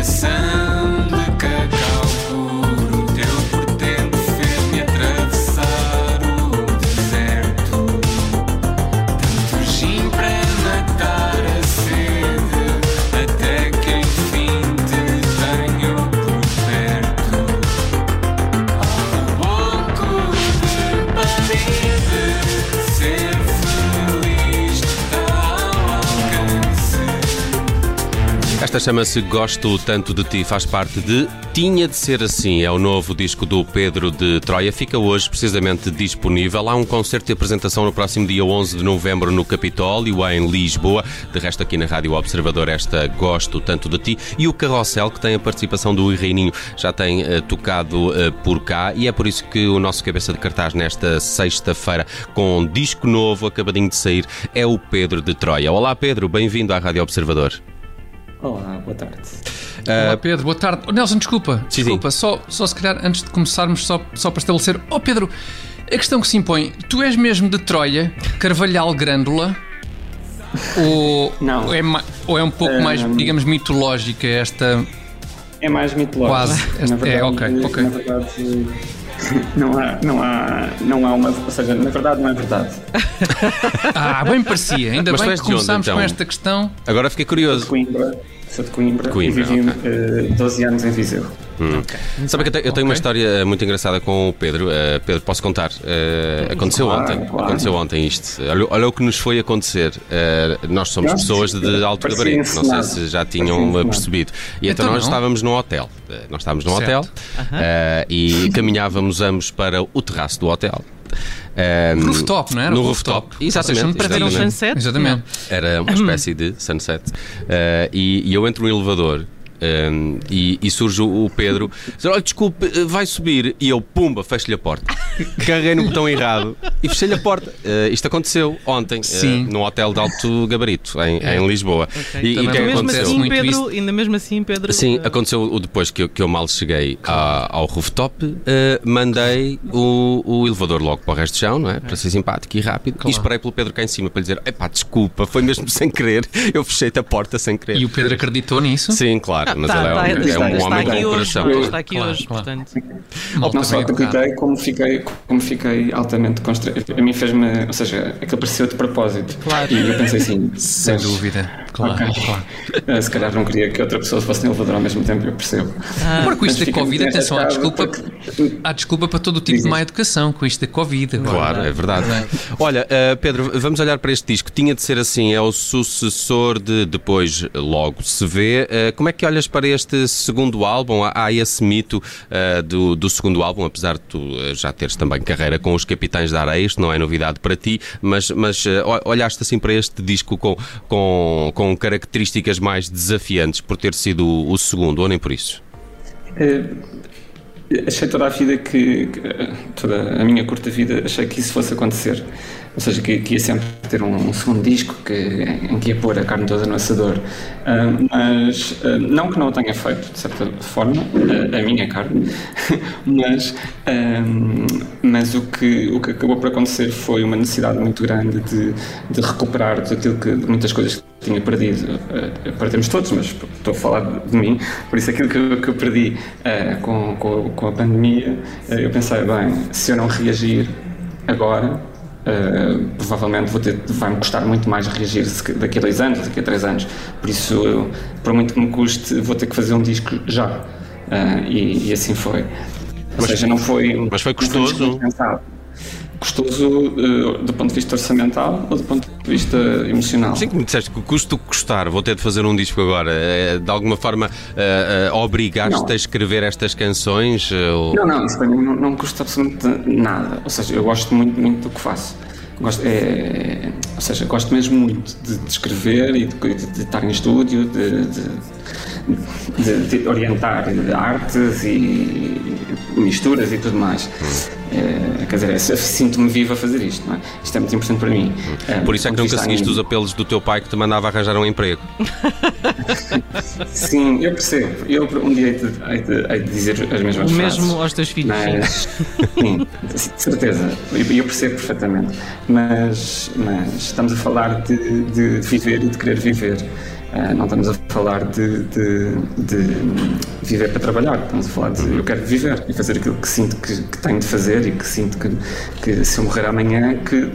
listen. sun. Chama-se Gosto Tanto de Ti, faz parte de Tinha de Ser Assim. É o novo disco do Pedro de Troia. Fica hoje precisamente disponível. Há um concerto de apresentação no próximo dia 11 de novembro no Capitólio, em Lisboa. De resto, aqui na Rádio Observador, esta Gosto Tanto de Ti. E o Carrossel, que tem a participação do Reininho, já tem uh, tocado uh, por cá. E é por isso que o nosso cabeça de cartaz nesta sexta-feira, com um disco novo, acabadinho de sair, é o Pedro de Troia. Olá, Pedro. Bem-vindo à Rádio Observador. Olá, boa tarde. Olá, Pedro, boa tarde. Oh, Nelson, desculpa, Sim, desculpa, Só, só se calhar antes de começarmos, só, só para estabelecer. Oh, Pedro, a questão que se impõe: tu és mesmo de Troia, Carvalhal Grândola? Ou, Não. ou é, ou é um pouco mais, Hum. digamos, mitológica esta. É mais mitológico. Quase. Na verdade, É, ok, ok. Na verdade, não há, não há, não há uma. Ou seja, na verdade, não é verdade. Ah, bem parecia. Ainda Mas bem que de onde, começámos então? com esta questão. Agora fiquei curioso. Coimbra, sou de Coimbra, Coimbra, e vivi ok. eh, 12 anos em Viseu. Sabe que eu te- eu tenho uma Ok. história eh, muito engraçada com o Pedro. Eh, Pedro, posso contar? Eh, aconteceu Claro, ontem. claro. Aconteceu ontem isto. Olha, olha o que nos foi acontecer. Eh, nós somos pessoas de alto gabarito. Não sei se já tinham percebido. E então, Então nós não. estávamos num hotel. Nós estávamos num Certo. hotel eh, e caminhávamos ambos para o terraço do hotel. Eh, Rooftop, não era? No rooftop. Exatamente. Vocês Para ver um exatamente. sunset? Exatamente. Era uma espécie de sunset. Eh, e, e eu entro no elevador. Eh, e, e surge o Pedro diz, olha, desculpe, eh, vai subir e eu, pumba, fecho-lhe a porta carreguei no botão errado e fechei-lhe a porta Eh, isto aconteceu ontem eh, Sim. num hotel de alto gabarito em, em Lisboa e, e o Também que é que me Mesmo aconteceu? acontece assim, muito Pedro, ainda mesmo assim, Pedro. Sim, eh, aconteceu o depois que eu, que eu mal cheguei à- ao rooftop, mandei o, o elevador logo para o resto do chão, não é? Para ser simpático e rápido. E esperei pelo Pedro cá em cima para lhe dizer: epá, desculpa, foi mesmo sem querer, eu fechei-te a porta sem querer. E o Pedro acredtou nisso? Sim, claro, mas tá, ele é, tá, um, é está, um está homem aqui com hoje, coração. ele está aqui Claro, hoje, claro. portanto. Malta não só acreditei, como fiquei, como fiquei altamente constrangido. A mim fez-me. Ou seja, aquilo pareceu de propósito. Claro. E eu pensei assim. Sem mas, dúvida. Claro, Ok. claro. eh, Se calhar não queria que outra pessoa fosse no elevador ao mesmo tempo, eu percebo. Agora com isto Mas da Covid, atenção, há desculpa, porque- há desculpa para todo o tipo de má educação com isto da Covid. agora. Claro, é verdade. Olha, eh, Pedro, vamos olhar para este disco. Tinha de ser assim, é o sucessor de Depois Logo Se Vê. Eh, como é que olhas para este segundo álbum? Há, há esse mito eh, do, do segundo álbum, apesar de tu eh, já teres também carreira com os Capitães da Areia, isto não é novidade para ti, mas, mas ol- olhaste assim para este disco com, com, com características mais desafiantes por ter sido o, o segundo, ou nem por isso? Eh, achei toda a vida que, que, toda a minha curta vida, achei que isso fosse acontecer. Ou seja, que, que ia sempre ter um, um segundo disco que, em que ia pôr a carne toda no assador. Ah, mas, ah, não que não o tenha feito, de certa forma, ah, a minha carne, mas, ah, mas o, que, o que acabou por acontecer foi uma necessidade muito grande de, de recuperar daquilo que, de muitas coisas que tinha perdido. Uh, perdemos todos, mas estou a falar de mim. Por isso, aquilo que eu, que eu perdi uh, com, com, com a pandemia, uh, eu pensei, bem, se eu não reagir agora. Uh, provavelmente vou ter, vai-me custar muito mais reagir daqui a dois anos, daqui a três anos. Por isso, eu, por muito que me custe, vou ter que fazer um disco já. Uh, e, e assim foi. Ou Mas- seja, não foi. mas foi um custoso? pensado. Custoso uh, do ponto de vista orçamental ou do ponto de vista emocional? Sim, que me disseste que custo custar, vou ter de fazer um disco agora. eh, De alguma forma, eh, eh, obrigaste-te a escrever estas canções? eh, ou- Não, não, isso para mim não, não custa absolutamente nada. Ou seja, eu gosto muito, muito do que faço. Gosto, é, ou seja, gosto mesmo muito de, de escrever e de, de- de estar em estúdio, de, de- de- de orientar artes e misturas e tudo mais. É, quer dizer, é, sinto-me vivo a fazer isto, não é? Isto é muito importante para mim. É, Por isso é que nunca seguiste anímico. os apelos do teu pai que te mandava arranjar um emprego. Sim, eu percebo. Eu um dia hei de, hei de- hei de dizer as mesmas O frases. mesmo aos teus filhos, sim. Mas, sim, de certeza, e eu percebo perfeitamente. Mas, mas estamos a falar de, de viver e de querer viver. Ah, não estamos a falar de, de- de viver para trabalhar, estamos a falar de eu quero viver e fazer aquilo que sinto que, que tenho de fazer e que sinto que, que se eu morrer amanhã que,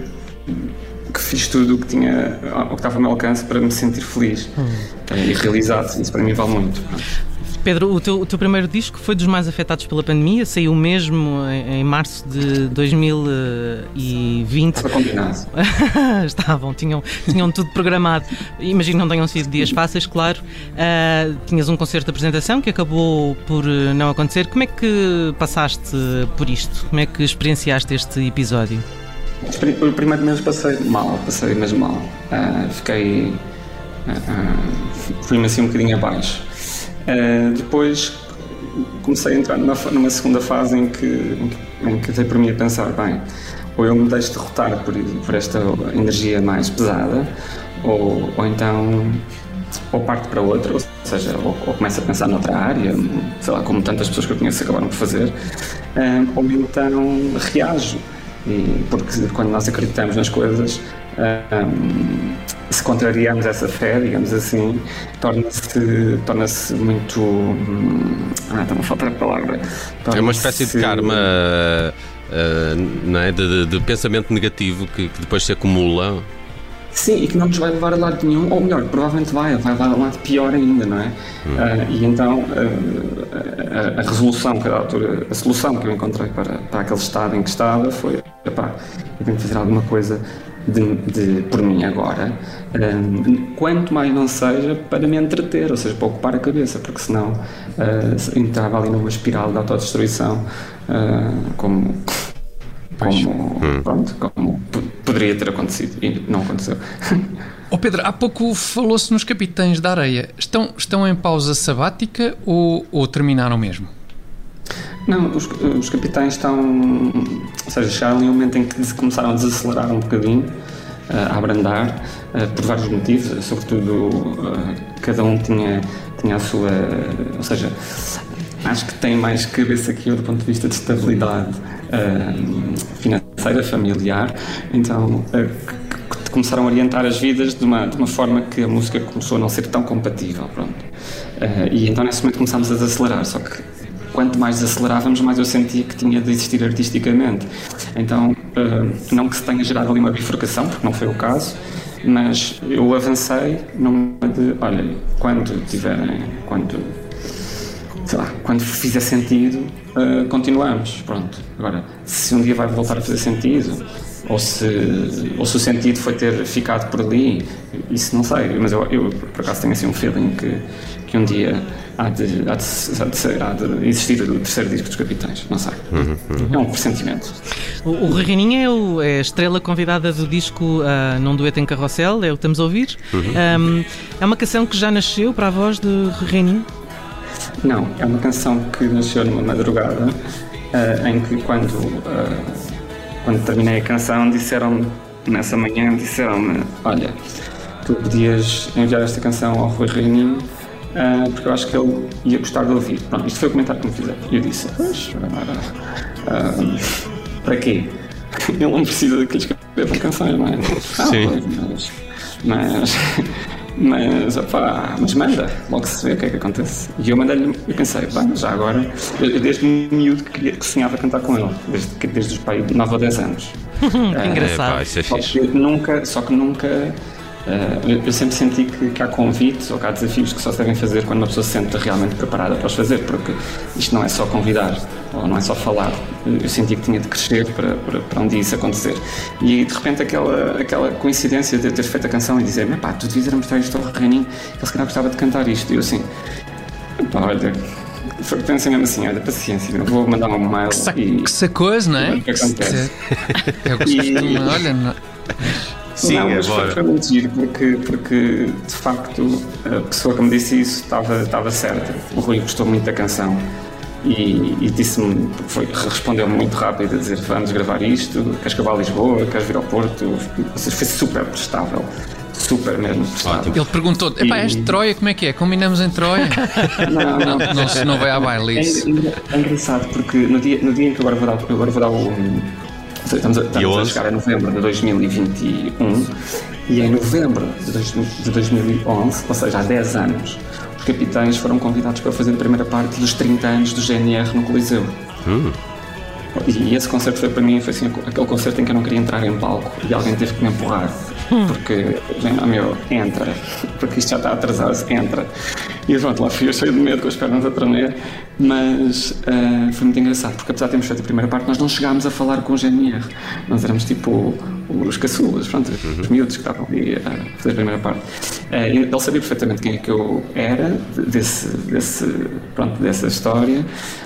que fiz tudo o que tinha, o que estava ao meu alcance para me sentir feliz eh, e realizado. Isso para mim vale muito. Pedro, o teu, o teu primeiro disco foi dos mais afetados pela pandemia, saiu mesmo em, em março de 2020. Estava combinado. Estavam, tinham, tinham tudo programado. Imagino que não tenham sido dias fáceis, claro. Uh, tinhas um concerto de apresentação que acabou por eh, não acontecer. Como é que passaste por isto? Como é que experienciaste este episódio? O primeiro mês passei mal, passei mesmo mal. Uh, fiquei. Uh, Fui-me assim um bocadinho abaixo. Uh, depois comecei a entrar numa, numa segunda fase em que, em que dei para mim a pensar: bem, ou eu me deixo derrotar por, por esta energia mais pesada, ou, ou então ou parte para outra, ou seja, ou, ou começo a pensar noutra área, sei lá, como tantas pessoas que eu conheço acabaram por fazer, um, ou então reajo. E, porque quando nós acreditamos nas coisas, um, se contrariamos essa fé, digamos assim, torna-se torna muito. Hum, ah, está-me a faltar a palavra. É uma espécie de karma. Uh, não é? de, de, de pensamento negativo que, que depois se acumula Sim, e que não nos vai levar a lado nenhum, ou melhor, provavelmente vai, vai levar a lado pior ainda, não é? Hum. Uh, e então uh, a, a, resolução que a altura, a solução que eu encontrei para, para aquele estado em que estava foi, epá, eu tenho que fazer alguma coisa de, de, por mim agora, um, quanto mais não seja para me entreter, ou seja, para ocupar a cabeça, porque senão uh, entrava ali numa espiral de autodestruição, uh, como como, hum. pronto, como poderia ter acontecido e não aconteceu. Oh Pedro, há pouco falou-se nos Capitães da Areia. Estão, estão em pausa sabática ou, ou terminaram mesmo? Não, os, os capitães estão. Ou seja, chegaram ali um momento em que começaram a desacelerar um bocadinho, a abrandar, por vários motivos, sobretudo cada um tinha, tinha a sua. Ou seja, acho que tem mais cabeça que eu do ponto de vista de estabilidade financeira, familiar, então começaram a orientar as vidas de uma, de uma forma que a música começou a não ser tão compatível, pronto. E então nesse momento começámos a desacelerar, só que quanto mais acelerávamos, mais eu sentia que tinha de existir artisticamente. Então, não que se tenha gerado ali uma bifurcação, porque não foi o caso, mas eu avancei numa de, olha, quando tiverem, quando sei lá, quando fizer sentido, uh, continuamos. Pronto. Agora, se um dia vai voltar a fazer sentido, ou se, ou se o sentido foi ter ficado por ali, isso não sei. Mas eu, eu por acaso tenho assim um feeling que, que um dia há de, há de, há de, há de existir o terceiro disco dos Capitães, não sei. Uhum, uhum. É um pressentimento. O, o é, o, é, a estrela convidada do disco uh, Não Dueto em Carrossel, é o que estamos a ouvir. Uhum. Um, é uma canção que já nasceu para a voz de Regueirinho? Não, é uma canção que nasceu numa madrugada uh, em que quando, uh, quando terminei a canção disseram nessa manhã disseram-me, olha, tu podias enviar esta canção ao Rui Reininho uh, porque eu acho que ele ia gostar de ouvir. Pronto, isto foi o comentário que me fizeram. E eu disse, pois, para quê? Ele não precisa de que lhe escrevam canções, não é? Ah, Sim. Pois, mas, mas mas, opá, mas manda, logo se vê o que é que acontece. E eu mandei-lhe, eu pensei, bem, já agora, eu, desde miúdo que, queria, que sonhava cantar com ele, desde, desde os pai 9 ou 10 anos. que engraçado. É, pá, isso é só, que nunca, só que nunca Uh, eu sempre senti que, que, há convites ou que há desafios que só se devem fazer quando uma pessoa se sente realmente preparada para os fazer, porque isto não é só convidar ou não é só falar. Eu senti que tinha de crescer para, para, para um dia isso acontecer. E de repente aquela, aquela coincidência de ter feito a canção e dizer: pá, tu devias mostrar isto ao Renin, ele se calhar gostava de cantar isto. E eu assim, pá, olha. Pensei mesmo assim, olha, paciência, vou mandar um mail que sac e. Que sacoso, não é? O que acontece? Eu costumo, olha. Não... Sim, não, mas foi, foi muito giro porque, porque de facto a pessoa que me disse isso estava, estava certa. O Rui gostou muito da canção e, e disse-me, respondeu-me muito rápido a dizer vamos gravar isto, queres que eu vá a Lisboa, queres vir ao Porto, ou seja, foi super prestável. Super mesmo. Prestável. Ele perguntou: és de Troia, como é que é? Combinamos em Troia? não, não, não, não, não vai à baile isso. É, é, engraçado porque no dia, no dia em que agora vou dar, agora vou dar o, Estamos, a, estamos a chegar a novembro de 2021 e em novembro de, dois, de 2011, ou seja, há 10 anos, os capitães foram convidados para fazer a primeira parte dos 30 anos do GNR no Coliseu. Hum. E esse concerto foi para mim foi assim, aquele concerto em que eu não queria entrar em palco e alguém teve que me empurrar. Porque, oh, meu, entra, porque isto já está atrasado, entra. E pronto, lá fui eu cheio de medo com as pernas a tremer, mas uh, foi muito engraçado, porque apesar de termos feito a primeira parte, nós não chegámos a falar com o GNR. Nós éramos tipo os caçulas, pronto, uhum. os miúdos que estavam ali a fazer a primeira parte. Uh, ele sabia perfeitamente quem é que eu era, desse, desse, pronto, dessa história,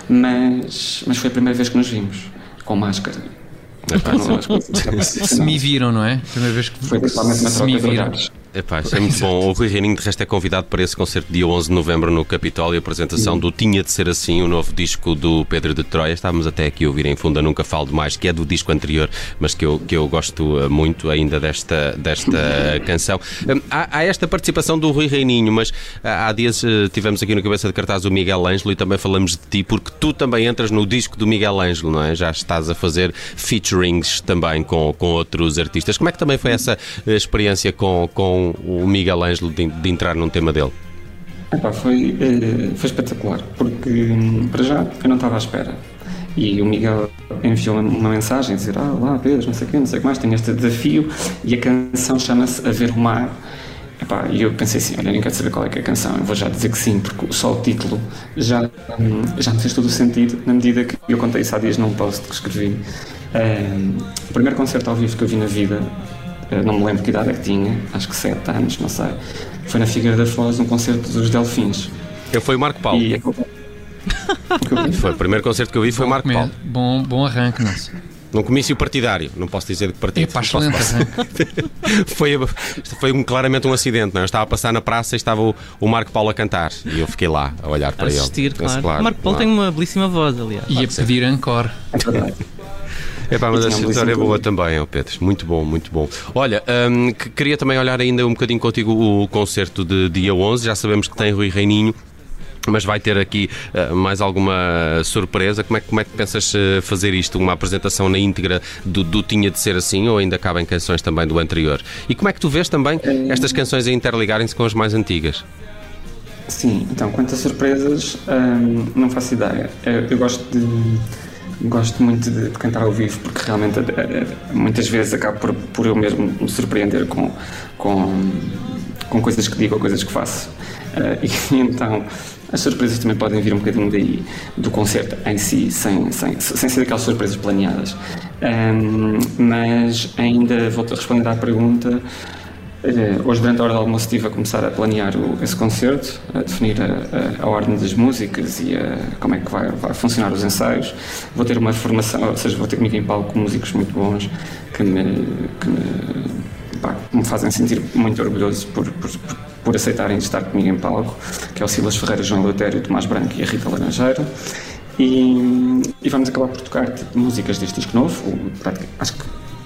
mas, mas foi a primeira vez que nos vimos, com máscara. Se me viram, não é? Primeira vez que troca de olhares. Epá, isso é muito bom. O Rui Reininho, de resto, é convidado para esse concerto dia 11 de novembro no Capitólio, a apresentação do Tinha de Ser Assim, o novo disco do Pedro de Troia. Estávamos até aqui a ouvir em funda Nunca Falo Demais, que é do disco anterior, mas que eu, que eu gosto eh, muito ainda desta, desta canção. Hum, há, há, esta participação do Rui Reininho, mas há dias eh, tivemos aqui no Cabeça de Cartaz o Miguel Ângelo e também falamos de ti, porque tu também entras no disco do Miguel Ângelo, não é? Já estás a fazer featurings também com, com outros artistas. Como é que também foi essa eh, experiência com, com o Miguel Ângelo de, de entrar num tema dele? Epá, foi, eh, foi espetacular, porque hum, para já eu não estava à espera. E o Miguel enviou uma mensagem dizer: Ah, lá Pedro, não sei o quê, não sei o que mais, tenho este desafio. E a canção chama-se A Ver o Mar. Epá, e eu pensei assim: Olha, nem quero saber qual é, que é a canção, eu vou já dizer que sim, porque só o título já, hum, já me fez todo o sentido, na medida que eu contei isso há dias num post que escrevi. Um, o primeiro concerto ao vivo que eu vi na vida não me lembro que idade é que tinha, acho que 7 anos, não sei. Foi na Figueira da Foz, num concerto dos Delfins. Eu fui Marco Paulo. E... foi o primeiro concerto que eu vi foi bom Marco Paulo. Bom, bom arranque, nosso. Num comício partidário, não posso dizer de que partido. É excelente foi, foi um, claramente um acidente, não? É? Eu estava a passar na praça e estava o, o, Marco Paulo a cantar e eu fiquei lá a olhar para Assistir, ele. Claro. claro. Marco Paulo claro. tem uma belíssima voz, aliás. E a pedir encore. É pá, mas a história é boa também, Pedro. Muito bom, muito bom. Olha, um, queria também olhar ainda um bocadinho contigo o concerto de dia 11. Já sabemos que tem Rui Reininho. Mas vai ter aqui uh, mais alguma surpresa? Como é, como é que pensas uh, fazer isto? Uma apresentação na íntegra do, do Tinha de Ser Assim ou ainda cabem canções também do anterior? E como é que tu vês também estas canções a interligarem-se com as mais antigas? Sim, então quanto a surpresas, hum, não faço ideia. Eu, eu gosto de gosto muito de, de, cantar ao vivo porque realmente eh, eh, muitas vezes acabo por, por eu mesmo me surpreender com, com, com coisas que digo ou coisas que faço. Uh, e então as surpresas também podem vir um bocadinho daí, do concerto em si, sem, sem, sem ser aquelas surpresas planeadas. Um, mas ainda a responder à pergunta. Eh, hoje, durante a hora do almoço, estive a começar a planear o, esse concerto, a definir a, a, a, ordem das músicas e a, como é que vai, vai, funcionar os ensaios. Vou ter uma formação, ou seja, vou ter comigo em palco músicos muito bons que me, que me, pá, me fazem sentir muito orgulhoso por, por, por, aceitarem estar comigo em palco, que é o Silas Ferreira, João Leutério, Tomás Branco e a Rita Laranjeira. E, e, vamos acabar por tocar músicas deste disco novo, acho que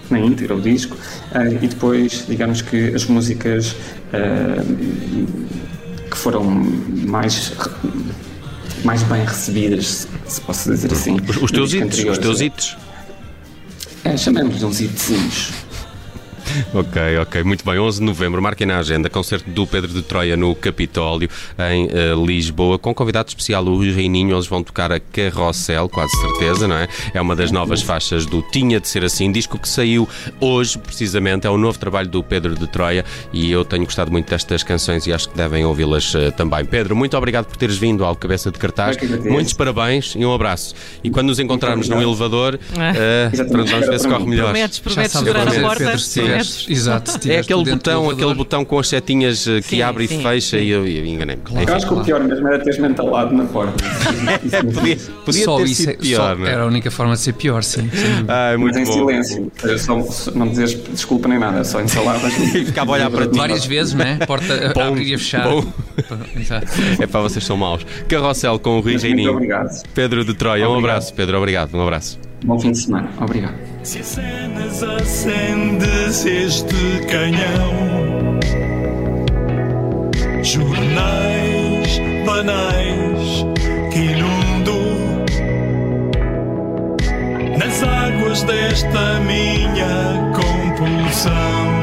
na íntegra o disco, uh, e depois, digamos que as músicas uh, que foram mais mais bem recebidas, se posso dizer assim. Os, teus hits, os teus hits. É, chamemos-lhe uns hitzinhos. ok, ok, muito bem. 11 de novembro, marquem na agenda, concerto do Pedro de Troia no Capitólio, em uh, Lisboa, com convidado especial, o Reininho. Eles vão tocar a Carrossel, quase certeza, não é? É uma das novas faixas do Tinha de Ser Assim, disco que saiu hoje, precisamente. É o novo trabalho do Pedro de Troia e eu tenho gostado muito destas canções e acho que devem ouvi-las uh, também. Pedro, muito obrigado por teres vindo ao Cabeça de Cartaz. Muitos parabéns e um abraço. E quando nos encontrarmos no elevador, uh, vamos ver se corre melhor. Prometes, prometes segurar a porta. Exato. É aquele botão, aquele botão com as setinhas eh, que sim, abre sim. e fecha sim. e eu, eu enganei-me. Claro. Eu acho que o pior mesmo era teres mentalado na porta. podia, podia só ter isso sido é, pior, só, Era a única forma de ser pior, sim. Ah, muito Mas em bom. silêncio. Só, não dizes desculpa nem nada, só ensaladas. e ficava a olhar para ti. Várias vezes, né? Porta bom, abrir e fechar. Bom. É para vocês são maus. Carrossel com o Rui Reininho. Muito obrigado. Pedro de Troia, obrigado. um abraço. Pedro, obrigado. Um abraço. Bom fim de semana. Obrigado. Se acenas, acendes este canhão. Jornais banais que inundo nas águas desta minha compulsão.